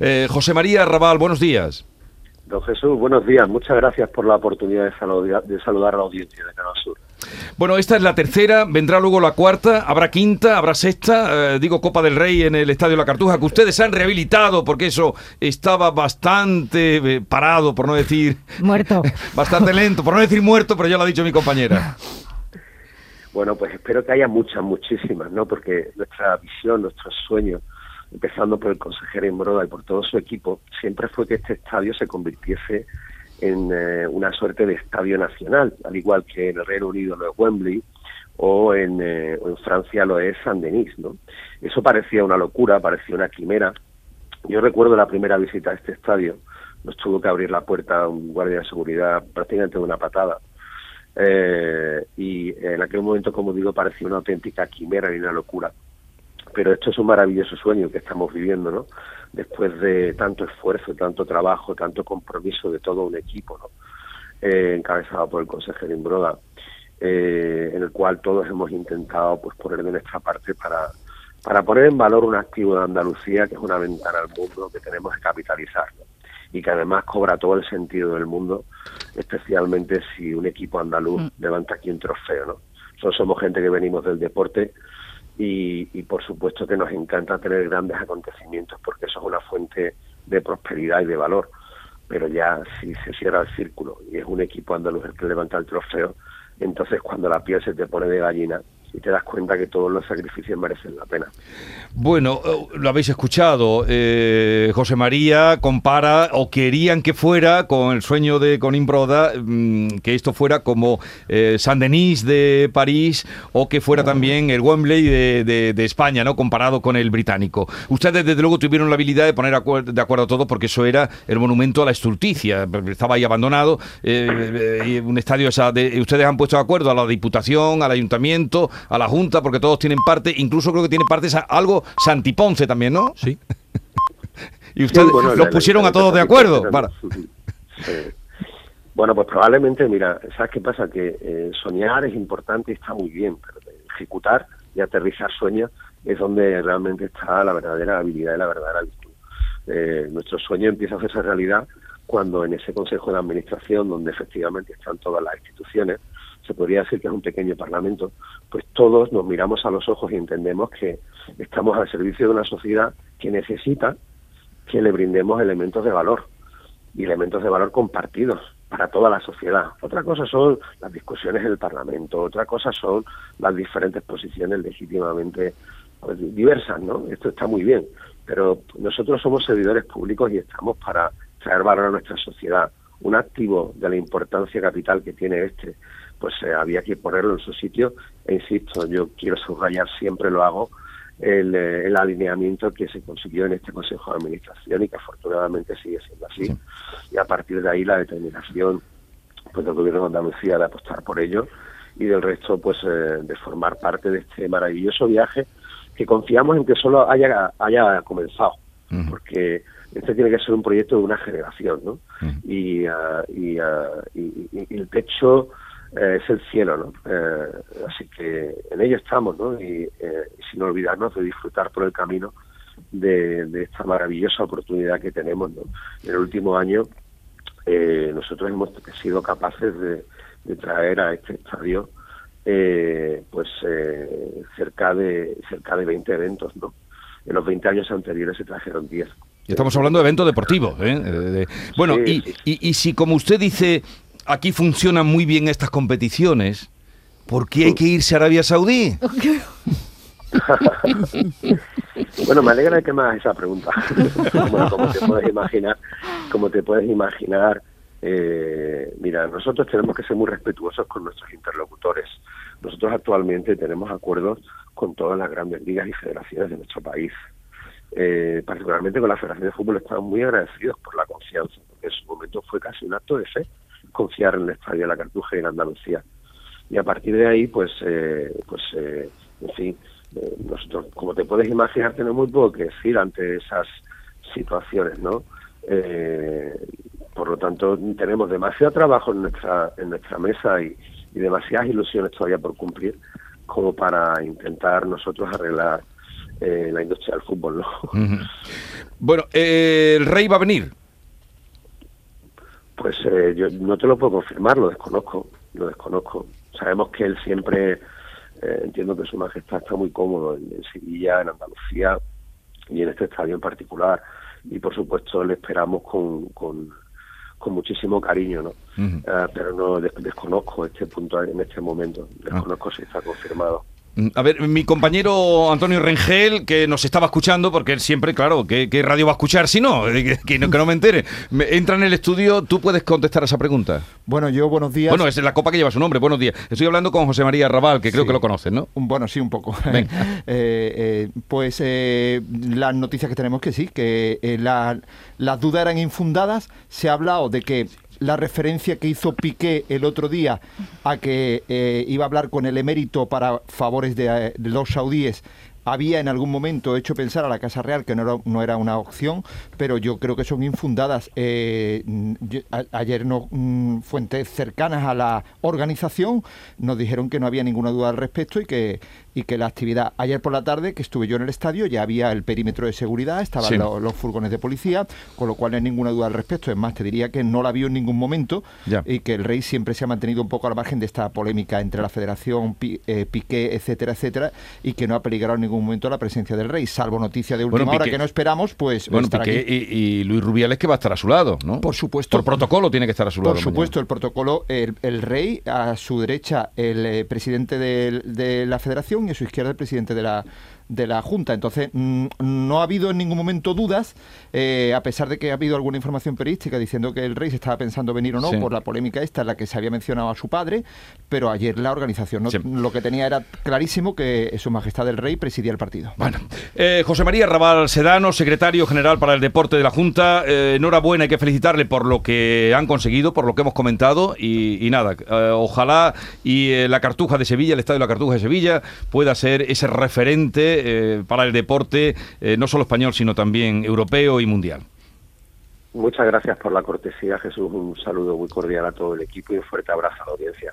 Eh, José María Raval, buenos días. Don Jesús, buenos días. Muchas gracias por la oportunidad de saludar, de saludar a la audiencia de Canal Sur. Bueno, esta es la tercera, vendrá luego la cuarta, habrá quinta, habrá sexta, eh, digo Copa del Rey en el Estadio La Cartuja, que ustedes han rehabilitado porque eso estaba bastante eh, parado, por no decir... Muerto. bastante lento, por no decir muerto, pero ya lo ha dicho mi compañera. Bueno, pues espero que haya muchas, muchísimas, ¿no? Porque nuestra visión, nuestros sueños, empezando por el consejero Imbroda y por todo su equipo, siempre fue que este estadio se convirtiese en eh, una suerte de estadio nacional, al igual que en el Reino Unido lo es Wembley o en, eh, o en Francia lo es Saint-Denis, ¿no? Eso parecía una locura, parecía una quimera. Yo recuerdo la primera visita a este estadio, nos tuvo que abrir la puerta un guardia de seguridad prácticamente de una patada. Eh, y en aquel momento, como digo, parecía una auténtica quimera y una locura pero esto es un maravilloso sueño que estamos viviendo, ¿no? Después de tanto esfuerzo, tanto trabajo, tanto compromiso de todo un equipo, ¿no? Eh, encabezado por el consejero Imbroda, eh, en el cual todos hemos intentado pues poner de nuestra parte para, para poner en valor un activo de Andalucía que es una ventana al mundo que tenemos que capitalizar y que además cobra todo el sentido del mundo, especialmente si un equipo andaluz mm. levanta aquí un trofeo, ¿no? Nosotros somos gente que venimos del deporte y, por supuesto que nos encanta tener grandes acontecimientos porque eso es una fuente de prosperidad y de valor. Pero ya si se cierra el círculo y es un equipo andaluz el que levanta el trofeo, entonces cuando la piel se te pone de gallina, y te das cuenta que todos los sacrificios merecen la pena. Bueno, eh, lo habéis escuchado, eh, José María compara o querían que fuera con el sueño de Conin Broda, mm, que esto fuera como eh, Saint-Denis de París o que fuera también el Wembley de, España, ¿no? Comparado con el británico. Ustedes desde luego tuvieron la habilidad de poner de acuerdo a todo porque eso era el monumento a la estulticia, estaba ahí abandonado, un estadio esa de, ustedes han puesto de acuerdo a la Diputación, al Ayuntamiento, a la Junta, porque todos tienen parte, incluso creo que tiene parte algo Santiponce también, ¿no? Sí. y ustedes los pusieron a todos de acuerdo. Para. Bueno, pues probablemente, mira, ¿sabes qué pasa? Que eh, soñar es importante y está muy bien, pero ejecutar y aterrizar sueños es donde realmente está la verdadera habilidad y la verdadera virtud. Eh, nuestro sueño empieza a hacerse realidad cuando en ese Consejo de Administración, donde efectivamente están todas las instituciones, se podría decir que es un pequeño parlamento, pues todos nos miramos a los ojos y entendemos que estamos al servicio de una sociedad que necesita que le brindemos elementos de valor y elementos de valor compartidos para toda la sociedad. Otra cosa son las discusiones en el Parlamento, otra cosa son las diferentes posiciones legítimamente pues, diversas, ¿no? Esto está muy bien, pero nosotros somos servidores públicos y estamos para traer valor a nuestra sociedad. Un activo de la importancia capital que tiene este pues eh, había que ponerlo en su sitio. E insisto, yo quiero subrayar, siempre lo hago, el, eh, alineamiento que se consiguió en este Consejo de Administración y que afortunadamente sigue siendo así. Y a partir de ahí la determinación pues del Gobierno de Andalucía de apostar por ello y del resto pues eh, de formar parte de este maravilloso viaje que confiamos en que solo haya, haya comenzado, porque este tiene que ser un proyecto de una generación, ¿no? y, ah, y, ah, y, y, el techo eh, es el cielo, ¿no? Eh, así que en ello estamos, ¿no? Y, eh, sin olvidarnos de disfrutar por el camino de, esta maravillosa oportunidad que tenemos, ¿no? En el último año nosotros hemos sido capaces de, traer a este estadio pues cerca de cerca de 20 eventos, ¿no? En los 20 años anteriores se trajeron 10. Estamos hablando de eventos deportivos. ¿eh? bueno, y, Y, y, si como usted dice, aquí funcionan muy bien estas competiciones, ¿por qué hay que irse a Arabia Saudí? bueno, me alegra que me hagas esa pregunta. como te puedes imaginar, como te puedes imaginar, eh, mira, nosotros tenemos que ser muy respetuosos con nuestros interlocutores. Nosotros actualmente tenemos acuerdos con todas las grandes ligas y federaciones de nuestro país. Eh, particularmente con la Federación de Fútbol estamos muy agradecidos por la confianza, porque en su momento fue casi un acto de fe confiar en el estadio de la Cartuja y en Andalucía. Y a partir de ahí, pues, eh, pues eh, en fin, eh, nosotros, como te puedes imaginar, tenemos muy poco que decir ante esas situaciones, ¿no? por lo tanto, tenemos demasiado trabajo en nuestra, en nuestra mesa y, demasiadas ilusiones todavía por cumplir como para intentar nosotros arreglar la industria del fútbol, ¿no? Bueno, eh, el rey va a venir. Pues eh, yo no te lo puedo confirmar, lo desconozco, lo desconozco. Sabemos que él siempre, eh, entiendo que su majestad está muy cómodo en, en Sevilla, en Andalucía y en este estadio en particular. Y por supuesto le esperamos con, con, con muchísimo cariño, ¿no? Eh, pero no des- desconozco este punto en este momento, desconozco si está confirmado. Mm, A ver, mi compañero Antonio Rengel, que nos estaba escuchando, porque él siempre, claro, ¿qué, qué radio va a escuchar si no? Que, que no? que no me entere. Entra en el estudio, tú puedes contestar a esa pregunta. Bueno, yo buenos días. Bueno, es la copa que lleva su nombre, buenos días. Estoy hablando con José María Raval, que creo que lo conoces, ¿no? Bueno, sí, un poco. Venga. Eh, eh, pues eh, las noticias que tenemos que sí, que la- las dudas eran infundadas. Se ha hablado de que la referencia que hizo Piqué el otro día a que eh, iba a hablar con el emérito para favores de, eh, de los saudíes había en algún momento hecho pensar a la Casa Real que no era, una opción, pero yo creo que son infundadas. Eh, ayer no, mm, fuentes cercanas a la organización nos dijeron que no había ninguna duda al respecto y que, y que la actividad ayer por la tarde que estuve yo en el estadio ya había el perímetro de seguridad, estaban Sí. los furgones de policía, con lo cual no hay ninguna duda al respecto. Es más, te diría que no la vio en ningún momento Ya. y que el rey siempre se ha mantenido un poco al margen de esta polémica entre la federación, Pi- eh, Piqué, etcétera, etcétera, y que no ha peligrado en ningún momento la presencia del rey, salvo noticia de última Bueno, hora que no esperamos, pues Bueno, Piqué aquí. y, y Luis Rubiales que va a estar a su lado, ¿no? Por supuesto. Por protocolo tiene que estar a su lado. Por supuesto, el protocolo, el, el rey, a su derecha el eh, presidente de, la federación y a su izquierda el presidente de la, de la Junta. Entonces, mm, no ha habido en ningún momento dudas, eh, a pesar de que ha habido alguna información periodística diciendo que el rey se estaba pensando venir o no Sí. por la polémica esta en la que se había mencionado a su padre, pero ayer la organización no- Sí. lo que tenía era clarísimo que su majestad el rey presidía el partido. Bueno, eh, José María Raval Sedano, secretario general para el deporte de la Junta, eh, enhorabuena, hay que felicitarle por lo que han conseguido, por lo que hemos comentado y, y nada, eh, ojalá y la Cartuja de Sevilla, el Estadio de la Cartuja de Sevilla, pueda ser ese referente eh, para el deporte, eh, no solo español, sino también europeo y mundial. Muchas gracias por la cortesía, Jesús. Un saludo muy cordial a todo el equipo y un fuerte abrazo a la audiencia.